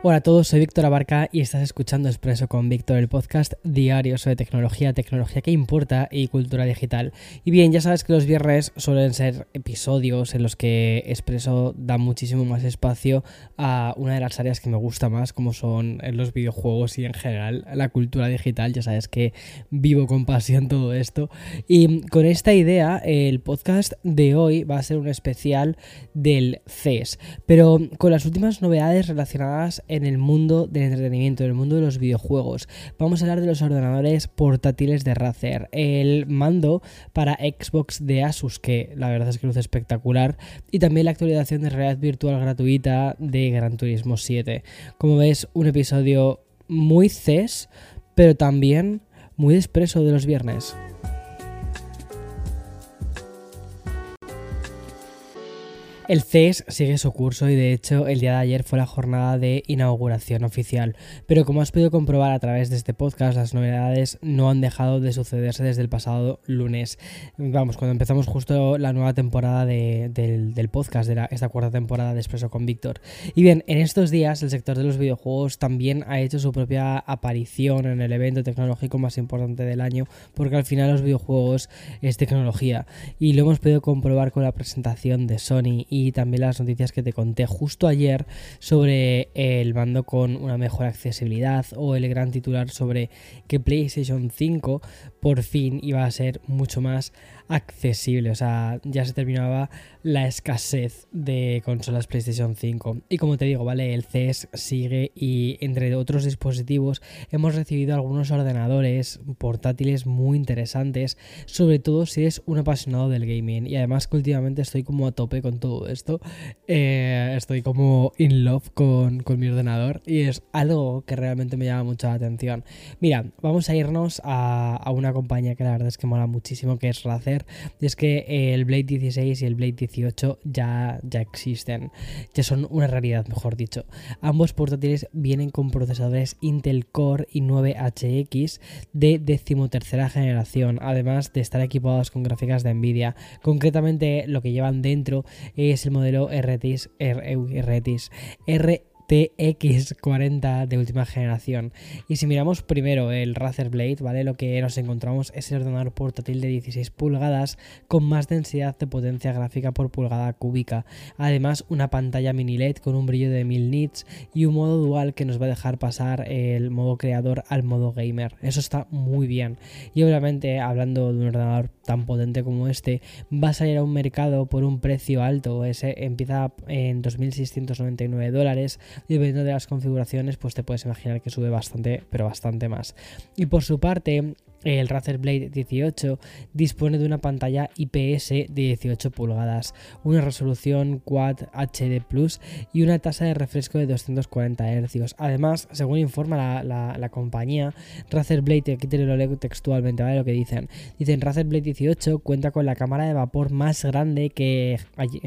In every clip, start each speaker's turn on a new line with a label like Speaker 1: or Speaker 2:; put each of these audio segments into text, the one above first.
Speaker 1: Hola a todos, soy Víctor Abarca y estás escuchando Expreso con Víctor, el podcast diario sobre tecnología, tecnología que importa y cultura digital. Y bien, ya sabes que los viernes suelen ser episodios en los que Expreso da muchísimo más espacio a una de las áreas que me gusta más, como son los videojuegos y en general la cultura digital. Ya sabes que vivo con pasión todo esto. Y con esta idea, el podcast de hoy va a ser un especial del CES, pero con las últimas novedades relacionadas en el mundo del entretenimiento, en el mundo de los videojuegos. Vamos a hablar de los ordenadores portátiles de Razer, el mando para Xbox de Asus, que la verdad es que luce espectacular, y también la actualización de realidad virtual gratuita de Gran Turismo 7. Como ves, un episodio muy CES, pero también muy expreso de los viernes. El CES sigue su curso y de hecho el día de ayer fue la jornada de inauguración oficial, pero como has podido comprobar a través de este podcast, las novedades no han dejado de sucederse desde el pasado lunes. Vamos, cuando empezamos justo la nueva temporada del, podcast, de esta cuarta temporada de Expreso con Víctor. Y bien, en estos días el sector de los videojuegos también ha hecho su propia aparición en el evento tecnológico más importante del año, porque al final los videojuegos es tecnología y lo hemos podido comprobar con la presentación de Sony y también las noticias que te conté justo ayer sobre el mando con una mejor accesibilidad o el gran titular sobre que PlayStation 5 por fin iba a ser mucho más accesible. O sea, ya se terminaba la escasez de consolas PlayStation 5. Y como te digo, ¿vale? El CES sigue y entre otros dispositivos hemos recibido algunos ordenadores portátiles muy interesantes, sobre todo si eres un apasionado del gaming. Y además que últimamente estoy como a tope con todo esto. Eh, estoy como in love con, mi ordenador y es algo que realmente me llama mucho la atención. Mira, vamos a irnos a, a una compañía que la verdad es que mola muchísimo, que es Razer y es que el Blade 16 y el Blade 18 ya, ya existen, ya son una realidad, mejor dicho. Ambos portátiles vienen con procesadores Intel Core i9HX de decimotercera generación, además de estar equipados con gráficas de Nvidia. Concretamente, lo que llevan dentro es el modelo RTX, RTX, TX40 de última generación. Y si miramos primero el Razer Blade, ¿vale? Lo que nos encontramos es el ordenador portátil de 16 pulgadas con más densidad de potencia gráfica por pulgada cúbica. Además, una pantalla mini LED con un brillo de 1000 nits y un modo dual que nos va a dejar pasar el modo creador al modo gamer. Eso está muy bien. Y obviamente, hablando de un ordenador tan potente como este, va a salir a un mercado por un precio alto. Ese empieza en 2.699 dólares dependiendo de las configuraciones pues te puedes imaginar que sube bastante, pero bastante más. Y por su parte, el Razer Blade 18 dispone de una pantalla IPS de 18 pulgadas, una resolución Quad HD Plus y una tasa de refresco de 240 Hz. Además, según informa la, compañía, Razer Blade, aquí te lo leo textualmente, ¿vale? Lo que dicen. Dicen, Razer Blade 18 cuenta con la cámara de vapor más grande que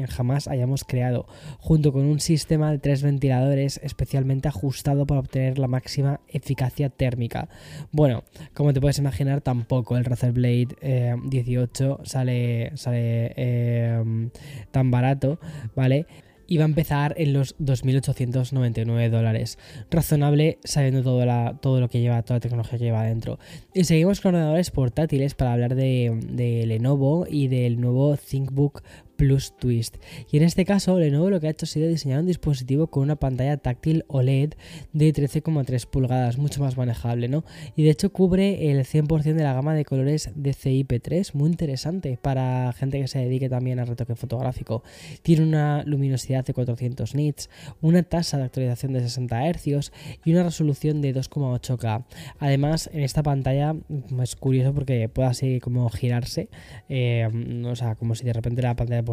Speaker 1: jamás hayamos creado, junto con un sistema de tres ventiladores especialmente ajustado para obtener la máxima eficacia térmica. Bueno, como te puedes imaginar, tampoco el Razer Blade 18 eh, sale, sale eh, tan barato, ¿vale? y va a empezar en los 2.899 dólares. Razonable sabiendo todo, la, todo lo que lleva, toda la tecnología que lleva adentro. Y seguimos con ordenadores portátiles para hablar de, de Lenovo y del nuevo ThinkBook Plus Twist. Y en este caso, Lenovo lo que ha hecho ha sido diseñar un dispositivo con una pantalla táctil OLED de 13,3 pulgadas, mucho más manejable, ¿no? Y de hecho cubre el 100% de la gama de colores DCI-P3, muy interesante para gente que se dedique también al retoque fotográfico. Tiene una luminosidad de 400 nits, una tasa de actualización de 60 Hz y una resolución de 2,8K. Además, en esta pantalla mm, es curioso porque puede así como girarse, eh, o sea, como si de repente la pantalla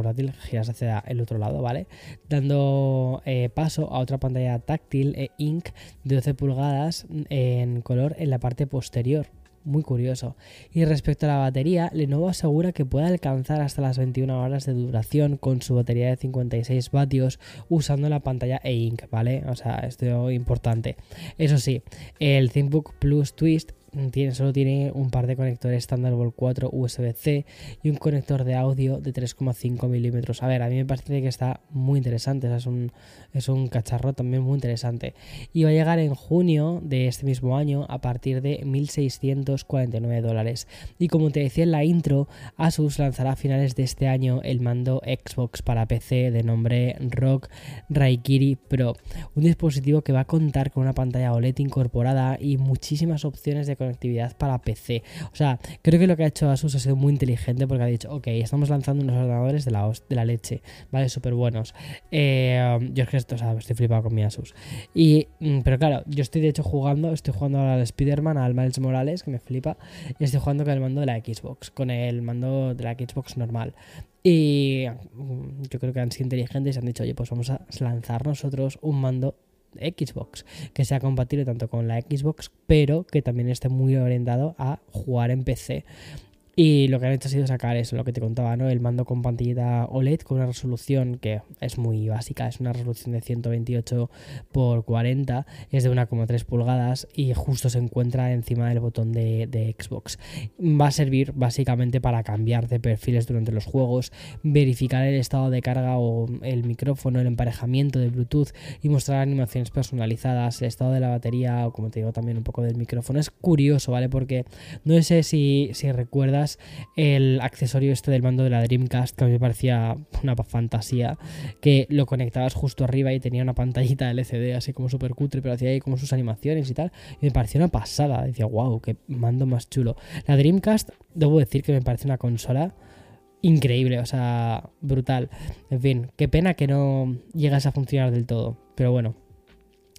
Speaker 1: giras hacia el otro lado, ¿vale? Dando eh, paso a otra pantalla táctil e ink de 12 pulgadas en color en la parte posterior muy curioso. Y respecto a la batería, Lenovo asegura que puede alcanzar hasta las 21 horas de duración con su batería de 56 vatios usando la pantalla e-ink, ¿vale? O sea, esto es importante. Eso sí, el ThinkBook Plus Twist solo tiene un par de conectores Thunderbolt 4 USB-C y un conector de audio de 3,5 milímetros. A ver, a mí me parece que está muy interesante, es, un, es un cacharro también muy interesante. Y va a llegar en junio de este mismo año a partir de 1.649 dólares. Y como te decía en la intro, Asus lanzará a finales de este año el mando Xbox para PC de nombre ROG Raikiri Pro, un dispositivo que va a contar con una pantalla OLED incorporada y muchísimas opciones de conectividad para PC. O sea, creo que lo que ha hecho Asus ha sido muy inteligente porque ha dicho, ok, estamos lanzando unos ordenadores de la, de la leche, ¿vale? Súper buenos. Eh, yo es que esto, o sea, estoy flipado con mi Asus. Y, mm, pero claro, yo estoy de hecho jugando, estoy jugando ahora al Spider-Man, al Miles Morales, que me flipa, y estoy jugando con el mando de la Xbox, con el mando de la Xbox normal. Y mm, yo creo que han sido inteligentes y han dicho, oye, pues vamos a lanzar nosotros un mando Xbox, que sea compatible tanto con la Xbox, pero que también esté muy orientado a jugar en PC. Y lo que han hecho ha sido sacar eso, lo que te contaba, ¿no? El mando con pantallita OLED con una resolución que es muy básica, es una resolución de 128 x 40, es de 1,3 pulgadas y justo se encuentra encima del botón de, de, Xbox. Va a servir básicamente para cambiar de perfiles durante los juegos, verificar el estado de carga o el micrófono, el emparejamiento de Bluetooth y mostrar animaciones personalizadas, el estado de la batería o como te digo también un poco del micrófono. Es curioso, ¿vale? Porque no sé si, si recuerdas el accesorio este del mando de la Dreamcast, que a mí me parecía una fantasía, que lo conectabas justo arriba y tenía una pantallita LCD así como súper cutre, pero hacía ahí como sus animaciones y tal. Y me pareció una pasada. Decía, wow, qué mando más chulo. La Dreamcast, debo decir que me parece una consola increíble, o sea, brutal. En fin, qué pena que no llegas a funcionar del todo. Pero bueno,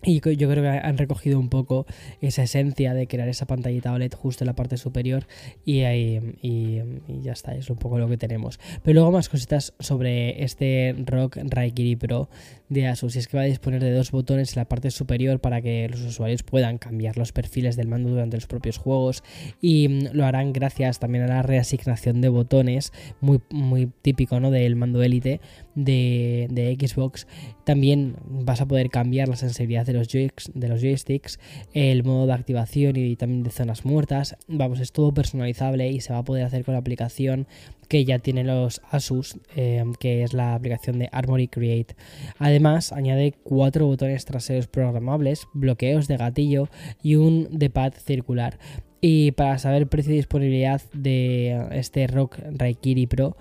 Speaker 1: y yo creo que han recogido un poco esa esencia de crear esa pantallita OLED justo en la parte superior y, ahí, y, ya está, es un poco lo que tenemos. Pero luego más cositas sobre este ROG Raikiri Pro de Asus. Y es que va a disponer de dos botones en la parte superior para que los usuarios puedan cambiar los perfiles del mando durante los propios juegos y mm, lo harán gracias también a la reasignación de botones, muy, muy típico ¿no? del mando Elite de, de Xbox. También vas a poder cambiar la sensibilidad de los, de los joysticks, el modo de activación y también de zonas muertas. Vamos, es todo personalizable y se va a poder hacer con la aplicación que ya tiene los Asus, eh, que es la aplicación de Armory Create. Además, añade cuatro botones traseros programables, bloqueos de gatillo y un de pad circular. Y para saber precio y disponibilidad de este Rock Raikiri Pro,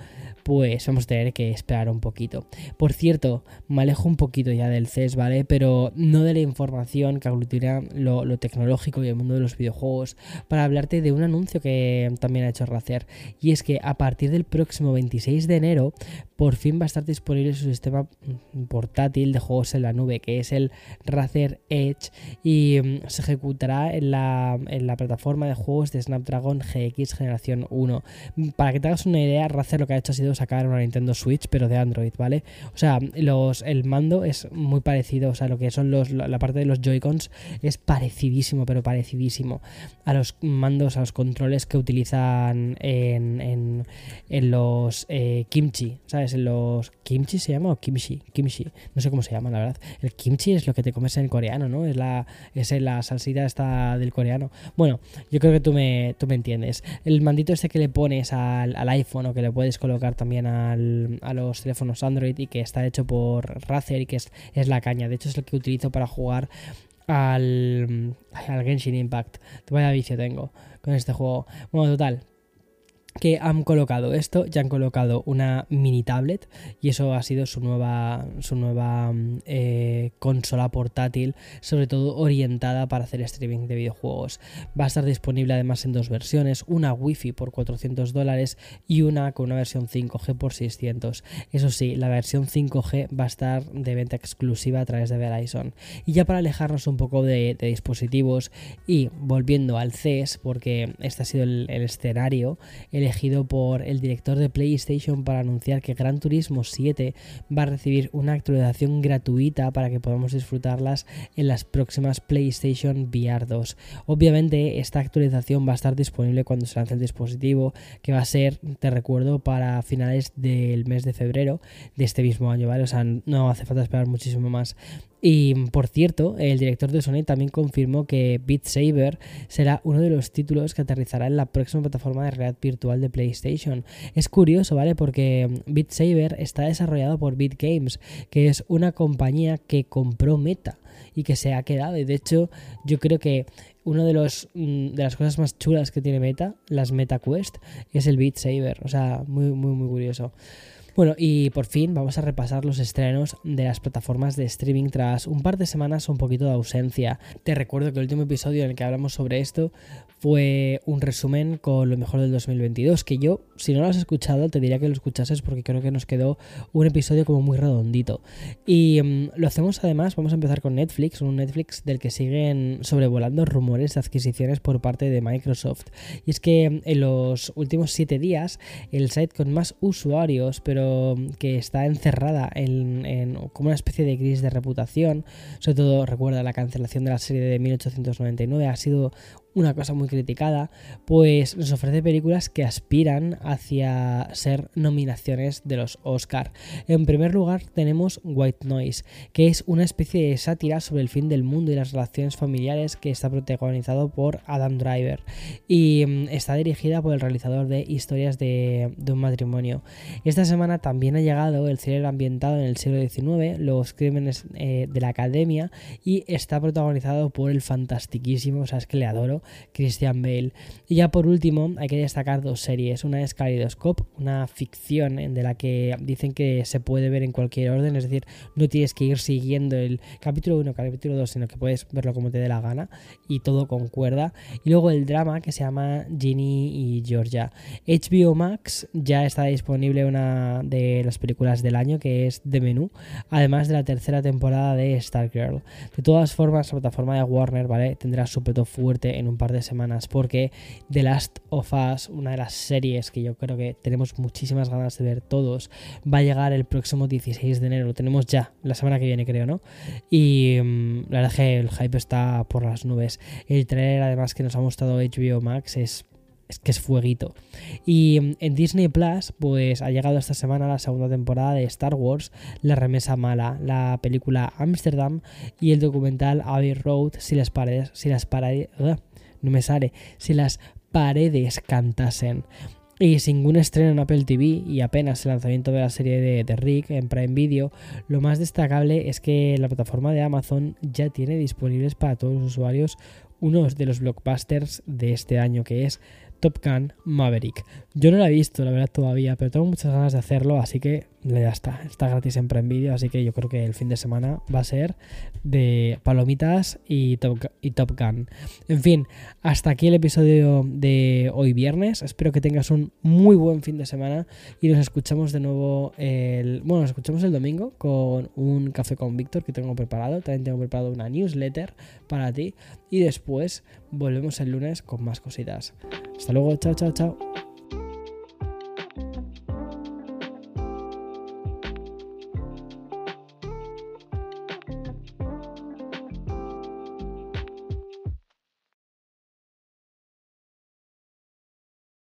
Speaker 1: pues vamos a tener que esperar un poquito. Por cierto, me alejo un poquito ya del CES, ¿vale? Pero no de la información que aglutina lo, tecnológico y el mundo de los videojuegos para hablarte de un anuncio que también ha hecho Razer. Y es que a partir del próximo 26 de enero, por fin va a estar disponible su sistema portátil de juegos en la nube, que es el Razer Edge, y mm, se ejecutará en la, en la plataforma de juegos de Snapdragon GX Generación 1. Para que te hagas una idea, Razer lo que ha hecho ha sido sacar una Nintendo Switch, pero de Android, ¿vale? O sea, los, el mando es muy parecido, o sea, lo que son los, la parte de los Joy-Cons es parecidísimo, pero parecidísimo a los mandos, a los controles que utilizan en, en, los eh, kimchi, ¿sabes? En los kimchi se llama o kimchi, kimchi, no sé cómo se llama, la verdad. El kimchi es lo que te comes en coreano, ¿no? Es la, es la salsita esta del coreano. Bueno, yo creo que tú me, tú me entiendes. El mandito este que le pones al, al iPhone o que le puedes colocar también a los teléfonos Android y que está hecho por Razer y que es, es la caña. De hecho, es el que utilizo para jugar al, al Genshin Impact. Vaya vicio tengo con este juego. Bueno, total, que han colocado esto, ya han colocado una mini tablet y eso ha sido su nueva, su nueva mm, eh, consola portátil, sobre todo orientada para hacer streaming de videojuegos. Va a estar disponible además en dos versiones, una Wi-Fi por 400 dólares y una con una versión 5G por 600. Eso sí, la versión 5G va a estar de venta exclusiva a través de Verizon. Y ya para alejarnos un poco de, dispositivos y volviendo al CES, porque este ha sido el, el escenario, elegido por el director de PlayStation para anunciar que Gran Turismo 7 va a recibir una actualización gratuita para que podamos disfrutarlas en las próximas PlayStation VR 2. Obviamente esta actualización va a estar disponible cuando se lance el dispositivo, que va a ser, te recuerdo, para finales del mes de febrero de este mismo año, ¿vale? O sea, no hace falta esperar muchísimo más. Y por cierto, el director de Sony también confirmó que Beat Saber será uno de los títulos que aterrizará en la próxima plataforma de realidad virtual de PlayStation. Es curioso, ¿vale? Porque Beat Saber está desarrollado por Beat Games, que es una compañía que compró Meta y que se ha quedado. Y de hecho, yo creo que una de, mm, de las cosas más chulas que tiene Meta, las Meta Quest, es el Beat Saber. O sea, muy, muy, muy curioso. Bueno, y por fin vamos a repasar los estrenos de las plataformas de streaming tras un par de semanas un poquito de ausencia. Te recuerdo que el último episodio en el que hablamos sobre esto fue un resumen con lo mejor del 2022, que yo, si no lo has escuchado, te diría que lo escuchases porque creo que nos quedó un episodio como muy redondito. Y mm, lo hacemos además, vamos a empezar con Netflix, un Netflix del que siguen sobrevolando rumores de adquisiciones por parte de Microsoft. Y es que mm, en los últimos 7 días, el site con más usuarios, pero que está encerrada en, como una especie de crisis de reputación, sobre todo recuerda la cancelación de la serie de 1899, ha sido una cosa muy criticada, pues nos ofrece películas que aspiran hacia ser nominaciones de los Oscar. En primer lugar tenemos White Noise, que es una especie de sátira sobre el fin del mundo y las relaciones familiares que está protagonizado por Adam Driver y mm, está dirigida por el realizador de Historias de, un matrimonio. Esta semana también ha llegado el thriller ambientado en el siglo XIX, Los crímenes eh, de la academia y está protagonizado por el fantastiquísimo, o sea, es que le adoro, Christian Bale. Y ya por último, hay que destacar dos series. Una es Kaleidoscope, una ficción de la que dicen que se puede ver en cualquier orden, es decir, no tienes que ir siguiendo el capítulo 1, capítulo 2, sino que puedes verlo como te dé la gana y todo concuerda. Y luego el drama que se llama Ginny y Georgia. HBO Max ya está disponible una de las películas del año que es The Menú, además de la tercera temporada de Stargirl. De todas formas, la plataforma de Warner, ¿vale? Tendrá su peto fuerte en un par de semanas porque The Last of Us, una de las series que yo creo que tenemos muchísimas ganas de ver todos, va a llegar el próximo 16 de enero, lo tenemos ya, la semana que viene creo, ¿no? Y mm, la verdad es que el hype está por las nubes. El trailer además que nos ha mostrado HBO Max es es que es fueguito. Y mm, en Disney Plus, pues ha llegado esta semana la segunda temporada de Star Wars, La remesa mala, la película Amsterdam y el documental Abbey Road, si las paredes, si las paredes, no me sale, si las paredes cantasen. Y sin ningún estreno en Apple TV y apenas el lanzamiento de la serie de, Rick en Prime Video, lo más destacable es que la plataforma de Amazon ya tiene disponibles para todos los usuarios uno de los blockbusters de este año, que es Top Gun Maverick. Yo no la he visto, la verdad, todavía, pero tengo muchas ganas de hacerlo, así que ya está. Está gratis en Prime Video, así que yo creo que el fin de semana va a ser de palomitas y Top, y Top Gun. En fin, hasta aquí el episodio de hoy viernes. Espero que tengas un muy buen fin de semana y nos escuchamos de nuevo el... Bueno, nos escuchamos el domingo con un café con Víctor que tengo preparado. También tengo preparado una newsletter para ti y después volvemos el lunes con más cositas. Hasta luego, chao, chao, chao.